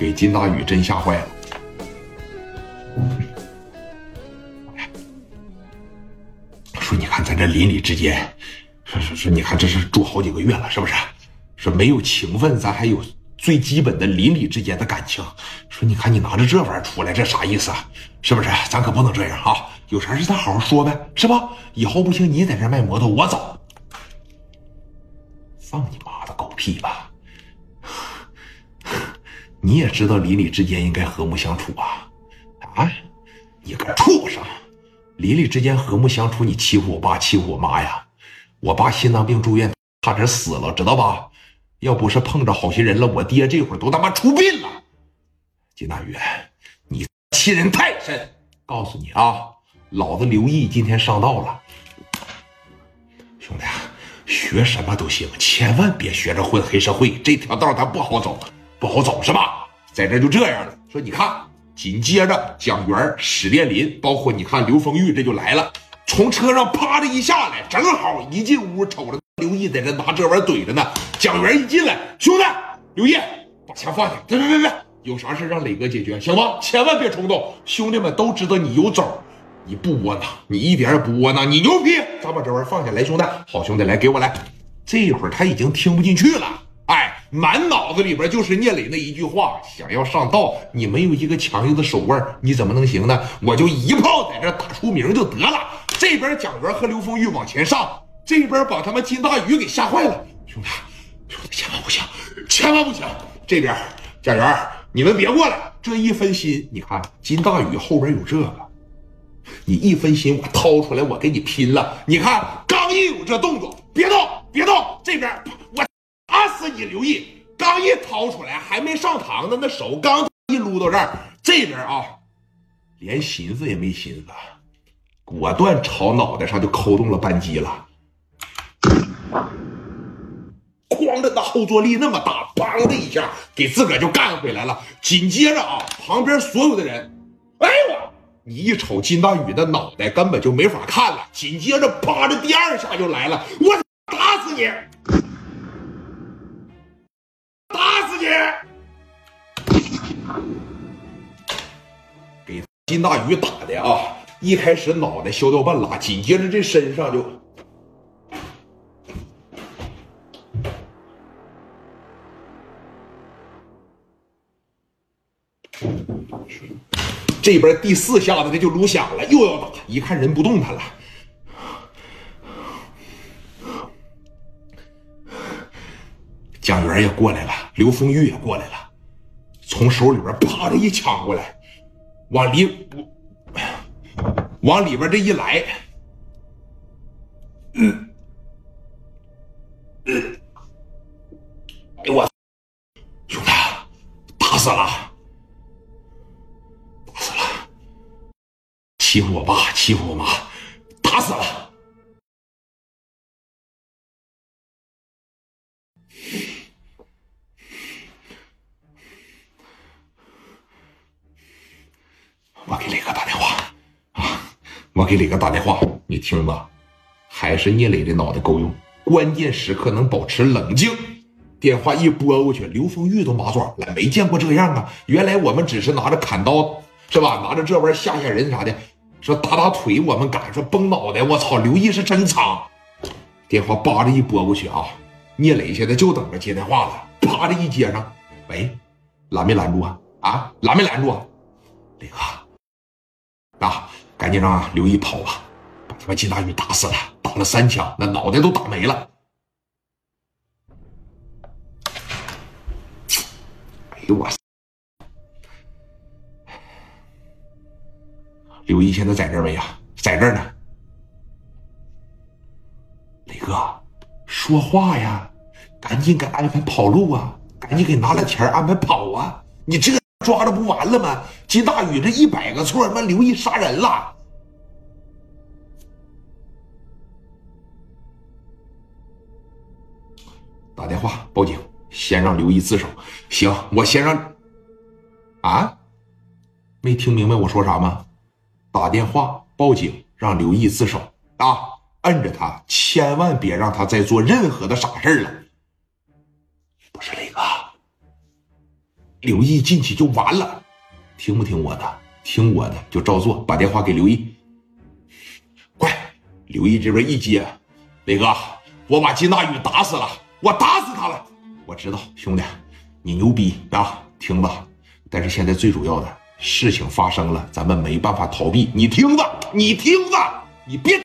给金大宇真吓坏了。说你看咱这邻里之间，说说说你看这是住好几个月了，是不是？说没有情分，咱还有最基本的邻里之间的感情。说你看你拿着这玩意儿出来，这啥意思啊？是不是？咱可不能这样啊！有啥事咱好好说呗，是吧？以后不行，你在这卖摩托，我走。放你妈的狗屁吧！你也知道邻里之间应该和睦相处啊！啊，你个畜生！邻里之间和睦相处，你欺负我爸，欺负我妈呀！我爸心脏病住院，差点死了，知道吧？要不是碰着好心人了，我爹这会儿都他妈出殡了。金大宇，你欺人太甚！告诉你啊，老子刘毅今天上道了，兄弟，学什么都行，千万别学着混黑社会，这条道他不好走，不好走是吧？在这就这样了。说你看，紧接着蒋元、史殿林，包括你看刘丰玉，这就来了，从车上啪的一下来，正好一进屋，瞅着刘毅在这拿这玩意怼着呢。蒋元一进来，兄弟，刘毅，把枪放下，别别别别，有啥事让磊哥解决，行吗？千万别冲动，兄弟们都知道你有种，你不窝囊，你一点也不窝囊，你牛逼！咱把这玩意放下来，兄弟，好兄弟，来给我来。这一会儿他已经听不进去了，哎，满脑子里边就是聂磊那一句话：想要上道，你没有一个强硬的手腕，你怎么能行呢？我就一炮在这打出名就得了。这边蒋元和刘丰玉往前上，这边把他们金大宇给吓坏了，兄弟，兄弟，千万不行，千万不行！这边蒋元，你们别过来，这一分心，你看金大宇后边有这个。你一分心，我掏出来，我跟你拼了！你看，刚一有这动作，别动，别动！这边我自己留意！刚一掏出来，还没上膛呢，那手刚一撸到这儿，这边啊，连寻思也没寻思，果断朝脑袋上就扣动了扳机了。哐的，那后坐力那么大，梆的一下给自个儿就干回来了。紧接着啊，旁边所有的人，哎呦我！你一瞅金大宇的脑袋，根本就没法看了。紧接着，啪的第二下就来了，我打死你！给金大宇打的啊！一开始脑袋削掉半拉，紧接着这身上就。这边第四下子，这就撸响了，又要打。一看人不动弹了，蒋元也过来了，刘丰玉也过来了，从手里边啪的一抢过来，往里往里边这一来，嗯嗯，哎我兄弟，打死了！欺负我爸，欺负我妈，打死了！我给磊哥打电话啊！我给磊哥打电话，你听着，还是聂磊的脑袋够用，关键时刻能保持冷静。电话一拨过去，刘丰玉都麻爪了，没见过这样啊！原来我们只是拿着砍刀，是吧？拿着这玩意吓吓人啥的。说打打腿我们敢，说崩脑袋，我操！刘毅是真惨。电话叭的一拨过去啊，聂磊现在就等着接电话了。啪的一接上，喂，拦没拦住啊？啊，拦没拦住啊？磊哥，赶紧让刘毅跑吧，把他妈金大宇打死了，打了三枪，那脑袋都打没了。哎呦我！刘毅现在在这儿没呀？在这儿呢。磊哥，说话呀！赶紧给安排跑路啊！赶紧给拿了钱安排跑啊！你这抓着不完了吗？金大宇这一百个错，他妈刘毅杀人了。打电话报警，先让刘毅自首。行，我先让。啊？没听明白我说啥吗？打电话报警，让刘毅自首啊！摁着他，千万别让他再做任何的傻事了。不是磊哥，刘毅进去就完了。听不听我的？听我的就照做。把电话给刘毅，快！刘毅这边一接，雷哥，我把金大宇打死了，我打死他了。我知道，兄弟，你牛逼啊！听吧，但是现在最主要的事情发生了，咱们没办法逃避。你听着，你听着，你别。